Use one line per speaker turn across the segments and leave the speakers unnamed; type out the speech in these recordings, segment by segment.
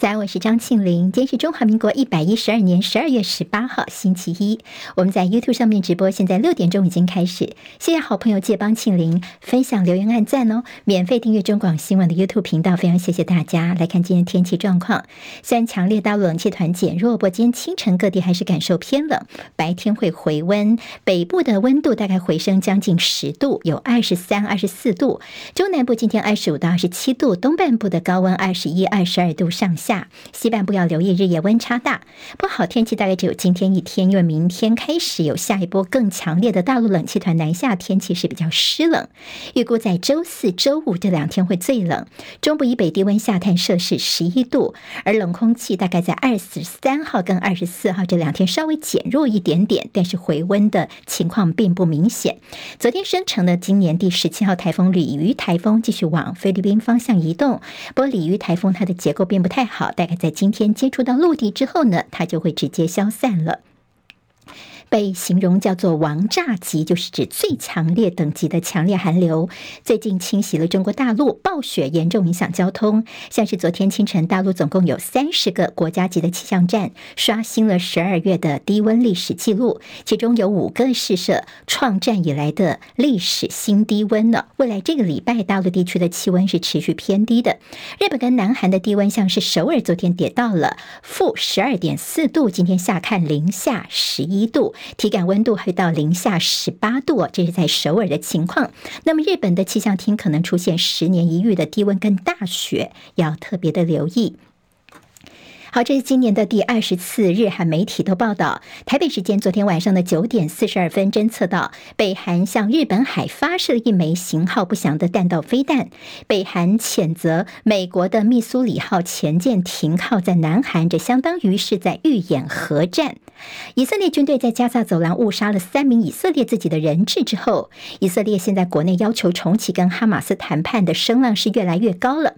在，我是张庆玲。今天是中华民国一百一十二年十二月十八号，星期一。我们在 YouTube 上面直播，现在六点钟已经开始。谢谢好朋友借帮庆玲分享、留言、按赞哦。免费订阅中广新闻的 YouTube 频道，非常谢谢大家。来看今天天气状况，虽然强烈大陆冷气团减弱，不过今天清晨各地还是感受偏冷，白天会回温。北部的温度大概回升将近十度，有二十三、二十四度。中南部今天二十五到二十七度，东半部的高温二十一、二十二度上下。西半部要留意日夜温差大，不好天气大概只有今天一天，因为明天开始有下一波更强烈的大陆冷气团南下，天气是比较湿冷。预估在周四、周五这两天会最冷，中部以北低温下探摄氏十一度，而冷空气大概在二十三号跟二十四号这两天稍微减弱一点点，但是回温的情况并不明显。昨天生成的今年第十七号台风鲤鱼台风继续往菲律宾方向移动，不过鲤鱼台风它的结构并不太好。好，大概在今天接触到陆地之后呢，它就会直接消散了。被形容叫做“王炸级”，就是指最强烈等级的强烈寒流，最近侵袭了中国大陆，暴雪严重影响交通。像是昨天清晨，大陆总共有三十个国家级的气象站刷新了十二月的低温历史记录，其中有五个试射创战以来的历史新低温了。未来这个礼拜，大陆地区的气温是持续偏低的。日本跟南韩的低温，像是首尔昨天跌到了负十二点四度，今天下看零下十一度。体感温度会到零下十八度，这是在首尔的情况。那么日本的气象厅可能出现十年一遇的低温跟大雪，要特别的留意。好，这是今年的第二十次，日韩媒体都报道，台北时间昨天晚上的九点四十二分，侦测到北韩向日本海发射一枚型号不详的弹道飞弹。北韩谴责美国的密苏里号潜舰停靠在南韩，这相当于是在预演核战。以色列军队在加萨走廊误杀了三名以色列自己的人质之后，以色列现在国内要求重启跟哈马斯谈判的声浪是越来越高了。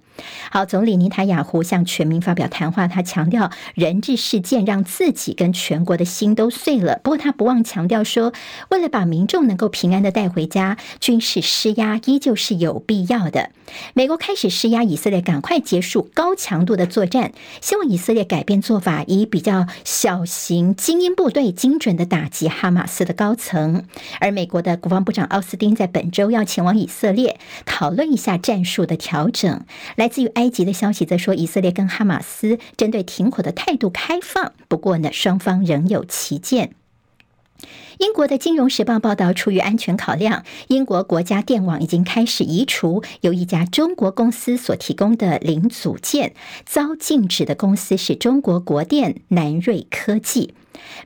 好，总理尼塔雅胡向全民发表谈话，他强调人质事件让自己跟全国的心都碎了。不过他不忘强调说，为了把民众能够平安的带回家，军事施压依旧是有必要的。美国开始施压以色列，赶快结束高强度的作战，希望以色列改变做法，以比较小型精英部队精准的打击哈马斯的高层。而美国的国防部长奥斯汀在本周要前往以色列，讨论一下战术的调整。来自于埃及的消息则说，以色列跟哈马斯针对停火的态度开放，不过呢，双方仍有歧见。英国的《金融时报》报道，出于安全考量，英国国家电网已经开始移除由一家中国公司所提供的零组件，遭禁止的公司是中国国电南瑞科技。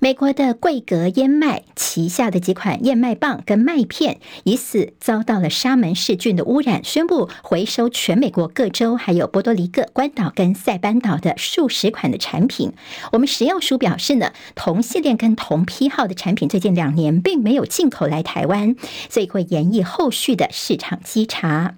美国的桂格燕麦旗下的几款燕麦棒跟麦片疑似遭到了沙门氏菌的污染，宣布回收全美国各州，还有波多黎各、关岛跟塞班岛的数十款的产品。我们食药署表示呢，同系列跟同批号的产品最近两年并没有进口来台湾，所以会延议后续的市场稽查。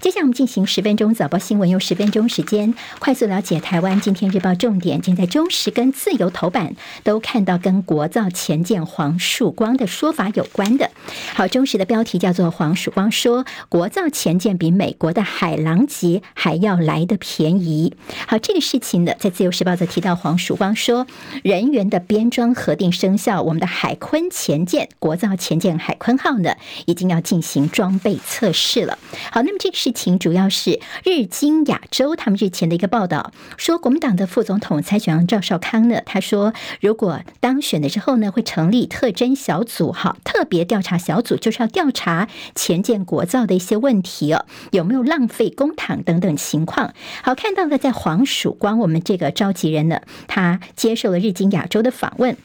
接下来我们进行十分钟早报新闻，用十分钟时间快速了解台湾今天日报重点。今天在中时跟自由头版都看到跟国造潜舰黄曙光的说法有关的。好，中时的标题叫做“黄曙光说国造潜舰比美国的海狼级还要来得便宜”。好，这个事情呢，在自由时报则提到黄曙光说人员的编装核定生效，我们的海鲲潜舰国造潜舰海鲲号呢，已经要进行装备测试了。好，那么这。事情主要是日经亚洲他们日前的一个报道，说国民党的副总统参选人赵少康呢，他说如果当选的时候呢，会成立特侦小组，哈，特别调查小组，就是要调查前建国造的一些问题哦，有没有浪费公帑等等情况。好，看到了在黄曙光，我们这个召集人呢，他接受了日经亚洲的访问。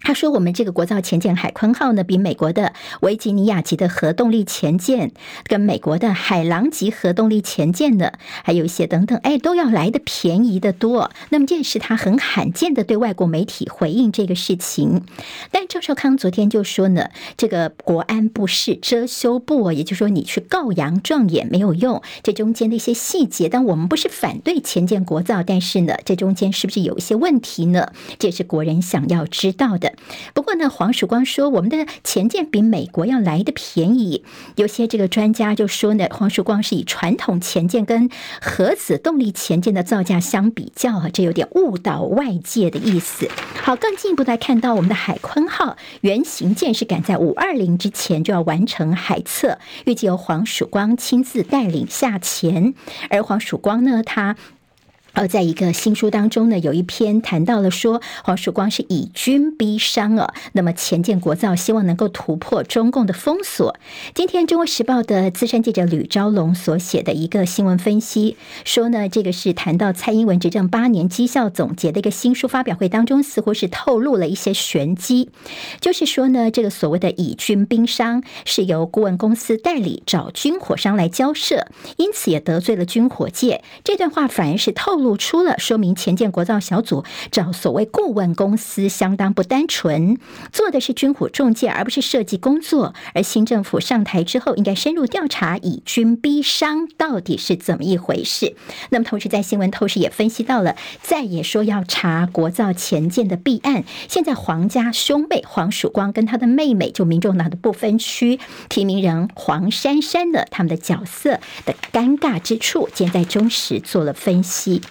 他说：“我们这个国造潜舰海鲲号呢，比美国的维吉尼亚级的核动力潜舰，跟美国的海狼级核动力潜舰呢，还有一些等等，哎，都要来的便宜得多。那么这也是他很罕见的对外国媒体回应这个事情。但赵少康昨天就说呢，这个国安部是遮羞布，也就是说你去告洋状也没有用。这中间的一些细节，但我们不是反对潜舰国造，但是呢，这中间是不是有一些问题呢？这也是国人想要知道的。”不过呢，黄曙光说我们的潜舰比美国要来的便宜。有些这个专家就说呢，黄曙光是以传统潜舰跟核子动力潜舰的造价相比较啊，这有点误导外界的意思。好，更进一步来看到我们的海鲲号原型舰是赶在五二零之前就要完成海测，预计由黄曙光亲自带领下潜，而黄曙光呢，他。而在一个新书当中呢，有一篇谈到了说，黄曙光是以军逼商啊，那么潜舰国造，希望能够突破中共的封锁。今天《中国时报》的资深记者吕昭龙所写的一个新闻分析说呢，这个是谈到蔡英文执政八年绩效总结的一个新书发表会当中，似乎是透露了一些玄机，就是说呢，这个所谓的以军逼商是由顾问公司代理找军火商来交涉，因此也得罪了军火界。这段话反而是透露。露出了说明，前建国造小组找所谓顾问公司相当不单纯，做的是军火中介，而不是设计工作。而新政府上台之后，应该深入调查以军逼商到底是怎么一回事。那么，同时在新闻透视也分析到了，再也说要查国造前建的弊案。现在黄家兄妹黄曙光跟他的妹妹，就民众党的不分区提名人黄珊珊的他们的角色的尴尬之处，现在中时做了分析。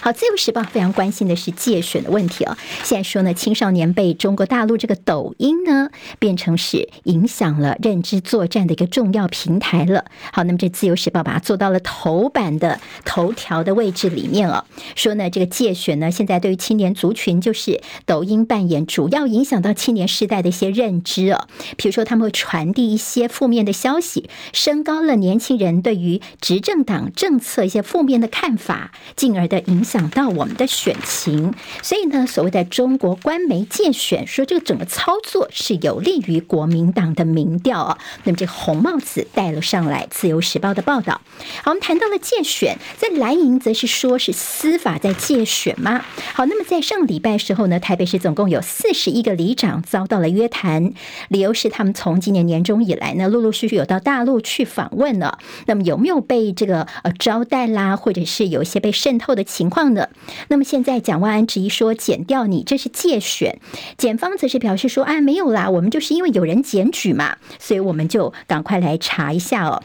好，自由时报非常关心的是介选的问题哦。现在说呢，青少年被中国大陆这个抖音呢变成是影响了认知作战的一个重要平台了。好，那么这自由时报把它做到了头版的头条的位置里面哦，说呢这个介选呢现在对于青年族群就是抖音扮演主要影响到青年世代的一些认知哦。比如说他们会传递一些负面的消息，升高了年轻人对于执政党政策一些负面的看法，进而的影想到我们的选情，所以呢，所谓的中国官媒介选说这个整个操作是有利于国民党的民调啊。那么这个红帽子戴了上来，《自由时报》的报道。好，我们谈到了介选，在蓝营则是说是司法在介选吗？好，那么在上礼拜时候呢，台北市总共有四十一个里长遭到了约谈，理由是他们从今年年中以来呢，陆陆续续有到大陆去访问了。那么有没有被这个呃招待啦，或者是有一些被渗透的情况？的，那么现在蒋万安质疑说减掉你这是借选，检方则是表示说啊没有啦，我们就是因为有人检举嘛，所以我们就赶快来查一下哦。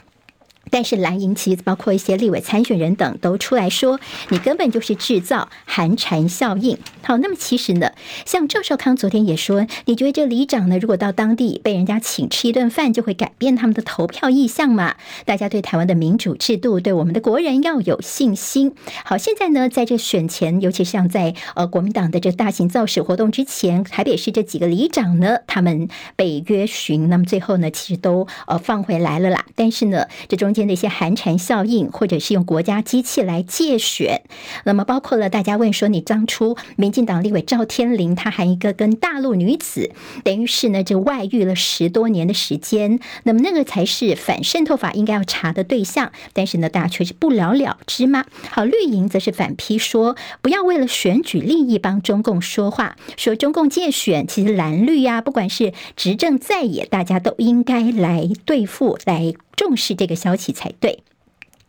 但是蓝营其包括一些立委参选人等都出来说，你根本就是制造寒蝉效应。好，那么其实呢，像赵少康昨天也说，你觉得这里长呢，如果到当地被人家请吃一顿饭，就会改变他们的投票意向吗？大家对台湾的民主制度，对我们的国人要有信心。好，现在呢，在这选前，尤其像在呃国民党的这大型造势活动之前，台北市这几个里长呢，他们被约询，那么最后呢，其实都呃放回来了啦。但是呢，这中间。那些寒蝉效应，或者是用国家机器来借选，那么包括了大家问说，你当初民进党立委赵天麟，他还一个跟大陆女子，等于是呢就外遇了十多年的时间，那么那个才是反渗透法应该要查的对象，但是呢大家却是不了了之吗？好，绿营则是反批说，不要为了选举利益帮中共说话，说中共借选，其实蓝绿呀、不管是执政在野，大家都应该来对付来。重视这个消息才对。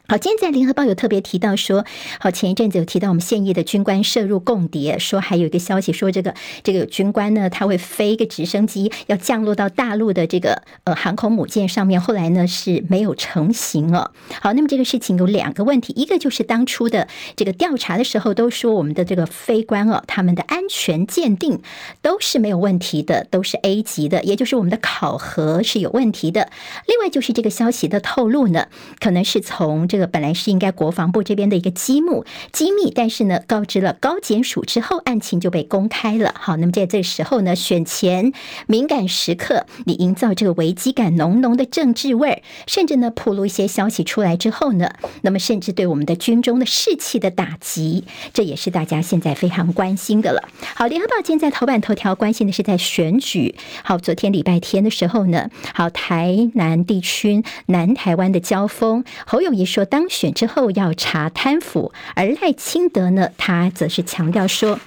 好，今天在联合报有特别提到说，好，前一阵子有提到我们现役的军官涉入共谍，说还有一个消息说，这个这个军官呢，他会飞一个直升机要降落到大陆的这个呃航空母舰上面，后来呢是没有成型哦。好，那么这个事情有两个问题，一个就是当初的这个调查的时候都说我们的这个飞官哦，他们的安全鉴定都是没有问题的，都是 A 级的，也就是我们的考核是有问题的。另外就是这个消息的透露呢，可能是从这个本来是应该国防部这边的一个机密机密，但是呢，告知了高检署之后，案情就被公开了。好，那么在这时候呢，选前敏感时刻，你营造这个危机感浓浓的政治味儿，甚至呢，铺露一些消息出来之后呢，那么甚至对我们的军中的士气的打击，这也是大家现在非常关心的了。好，联合报今天在头版头条关心的是在选举。好，昨天礼拜天的时候呢，好，台南地区南台湾的交锋，侯友谊说。当选之后要查贪腐，而赖清德呢，他则是强调说。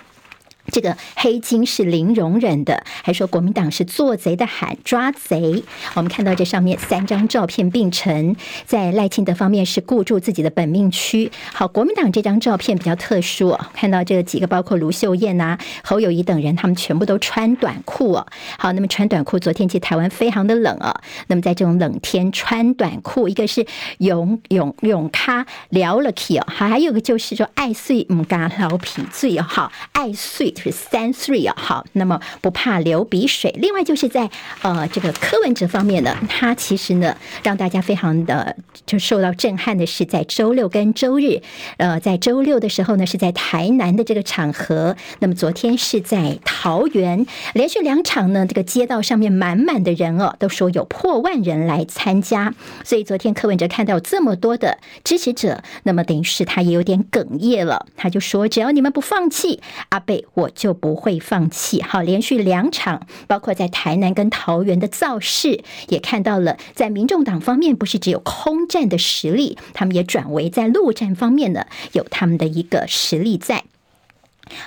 这个黑金是零容忍的，还说国民党是做贼的喊抓贼。我们看到这上面三张照片并陈，在赖清德方面是顾住自己的本命区。好，国民党这张照片比较特殊哦，看到这几个包括卢秀燕呐、侯友宜等人，他们全部都穿短裤哦。好，那么穿短裤，昨天其实台湾非常的冷啊。那么在这种冷天穿短裤，一个是勇勇勇咖聊了气哦，好，还有个就是说爱睡唔嘎老皮醉哦，好爱睡。就是三 three 啊，好，那么不怕流鼻水。另外就是在呃这个柯文哲方面呢，他其实呢让大家非常的就受到震撼的是，在周六跟周日，呃，在周六的时候呢是在台南的这个场合，那么昨天是在桃园，连续两场呢，这个街道上面满满的人哦，都说有破万人来参加，所以昨天柯文哲看到这么多的支持者，那么等于是他也有点哽咽了，他就说只要你们不放弃，阿贝我。就不会放弃。好，连续两场，包括在台南跟桃园的造势，也看到了，在民众党方面不是只有空战的实力，他们也转为在陆战方面呢，有他们的一个实力在。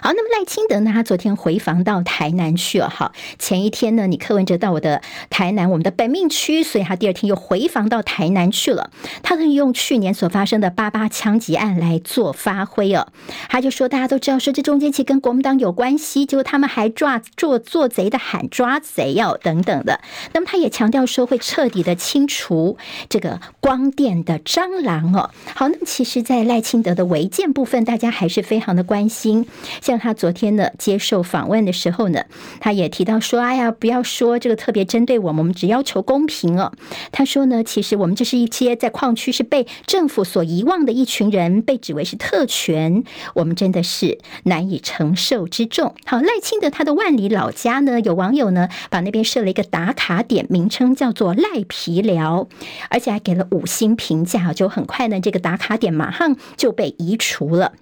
好，那么赖清德呢？他昨天回访到台南去了。哈，前一天呢，你柯文哲到我的台南，我们的本命区，所以他第二天又回访到台南去了。他可以用去年所发生的八八枪击案来做发挥哦。他就说，大家都知道说这中间其实跟国民党有关系，结果他们还抓做做贼的喊抓贼哦等等的。那么他也强调说会彻底的清除这个光电的蟑螂哦。好，那么其实，在赖清德的违建部分，大家还是非常的关心。像他昨天呢接受访问的时候呢，他也提到说：“哎呀，不要说这个特别针对我们，我们只要求公平哦。”他说呢，其实我们这是一些在矿区是被政府所遗忘的一群人，被指为是特权，我们真的是难以承受之重。好，赖清德他的万里老家呢，有网友呢把那边设了一个打卡点，名称叫做赖皮寮，而且还给了五星评价，就很快呢这个打卡点马上就被移除了。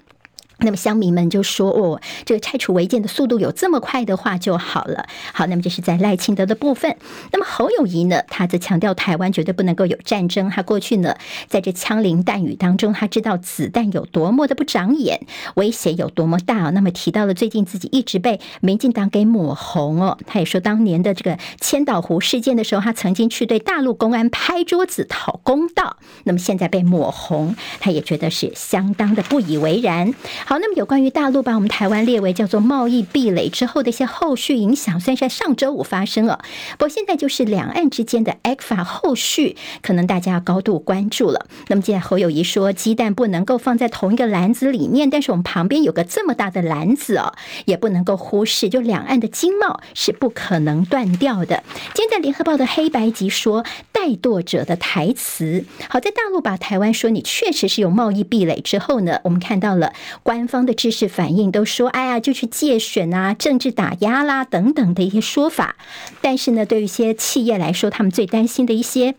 那么乡民们就说：“哦，这个拆除违建的速度有这么快的话就好了。”好，那么这是在赖清德的部分。那么侯友谊呢，他则强调台湾绝对不能够有战争。他过去呢，在这枪林弹雨当中，他知道子弹有多么的不长眼，威胁有多么大。那么提到了最近自己一直被民进党给抹红哦，他也说当年的这个千岛湖事件的时候，他曾经去对大陆公安拍桌子讨公道。那么现在被抹红，他也觉得是相当的不以为然。好，那么有关于大陆把我们台湾列为叫做贸易壁垒之后的一些后续影响，虽然是在上周五发生了，不过现在就是两岸之间的 ECFA 后续，可能大家要高度关注了。那么，既然侯友谊说鸡蛋不能够放在同一个篮子里面，但是我们旁边有个这么大的篮子哦，也不能够忽视，就两岸的经贸是不可能断掉的。今天在联合报的黑白集说怠惰者的台词，好，在大陆把台湾说你确实是有贸易壁垒之后呢，我们看到了关。官方的知识反应都说：“哎呀，就去借选啊，政治打压啦，等等的一些说法。”但是呢，对于一些企业来说，他们最担心的一些。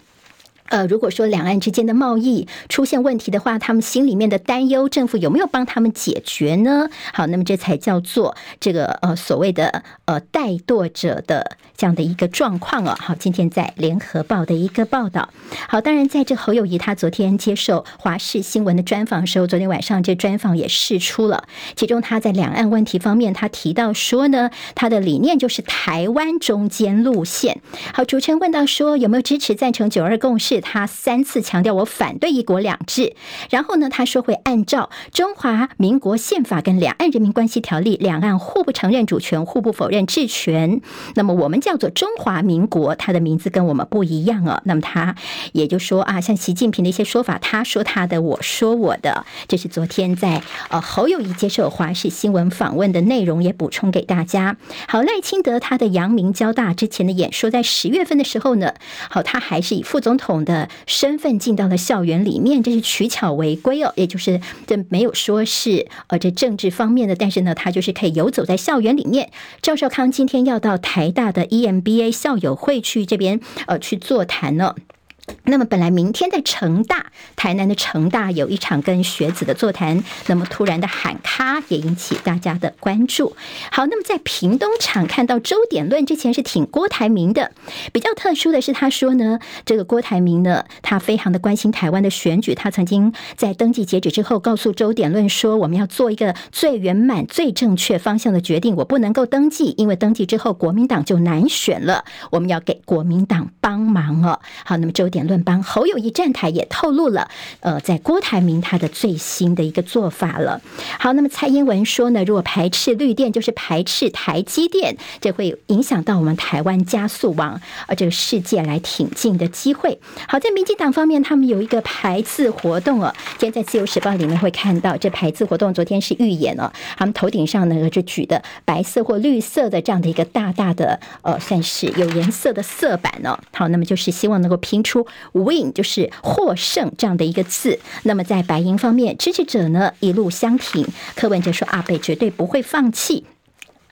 呃，如果说两岸之间的贸易出现问题的话，他们心里面的担忧，政府有没有帮他们解决呢？好，那么这才叫做这个呃所谓的呃怠惰者的这样的一个状况啊。好，今天在联合报的一个报道。好，当然在这侯友谊他昨天接受华视新闻的专访的时候，昨天晚上这专访也释出了，其中他在两岸问题方面，他提到说呢，他的理念就是台湾中间路线。好，主持人问到说有没有支持赞成九二共识？他三次强调我反对一国两制，然后呢，他说会按照中华民国宪法跟两岸人民关系条例，两岸互不承认主权，互不否认治权。那么我们叫做中华民国，他的名字跟我们不一样啊。那么他也就说啊，像习近平的一些说法，他说他的，我说我的，这是昨天在呃侯友谊接受华视新闻访问的内容，也补充给大家。好，赖清德他的阳明交大之前的演说，在十月份的时候呢，好，他还是以副总统的身份进到了校园里面，这是取巧违规哦，也就是这没有说是呃这政治方面的，但是呢，他就是可以游走在校园里面。赵少康今天要到台大的 EMBA 校友会去这边呃去座谈呢。那么本来明天在成大，台南的成大有一场跟学子的座谈，那么突然的喊卡也引起大家的关注。好，那么在屏东场看到周典论之前是挺郭台铭的，比较特殊的是他说呢，这个郭台铭呢，他非常的关心台湾的选举，他曾经在登记截止之后告诉周典论说，我们要做一个最圆满、最正确方向的决定，我不能够登记，因为登记之后国民党就难选了，我们要给国民党帮忙哦。好，那么周言论。帮侯友谊站台也透露了，呃，在郭台铭他的最新的一个做法了。好，那么蔡英文说呢，如果排斥绿电，就是排斥台积电，这会影响到我们台湾加速往呃这个世界来挺进的机会。好，在民进党方面，他们有一个排字活动哦，今天在自由时报里面会看到这排字活动，昨天是预演了，他们头顶上呢就举的白色或绿色的这样的一个大大的呃，算是有颜色的色板哦。好，那么就是希望能够拼出。Win 就是获胜这样的一个字。那么在白银方面，支持者呢一路相挺。柯文哲说：“阿北绝对不会放弃。”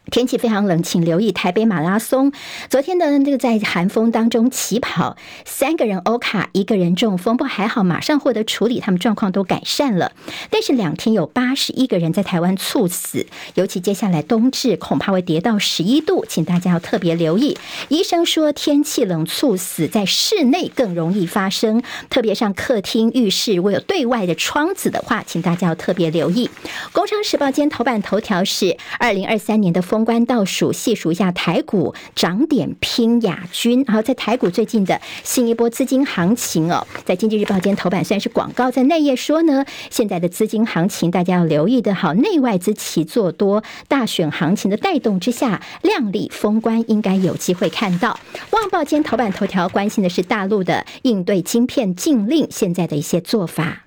天气非常冷，请留意台北马拉松。昨天的这个在寒风当中起跑，三个人欧卡，一个人中风，不还好，马上获得处理，他们状况都改善了。但是两天有八十一个人在台湾猝死，尤其接下来冬至恐怕会跌到十一度，请大家要特别留意。医生说天气冷猝死在室内更容易发生，特别像客厅、浴室，如果有对外的窗子的话，请大家要特别留意。工商时报今天头版头条是二零二三年的风。封关倒数，细数一下台股涨点拼亚军。然后在台股最近的新一波资金行情哦，在经济日报间头版虽然是广告，在内页说呢，现在的资金行情大家要留意的好，内外资齐做多，大选行情的带动之下，量丽封关应该有机会看到。旺报间头版头条关心的是大陆的应对晶片禁令，现在的一些做法。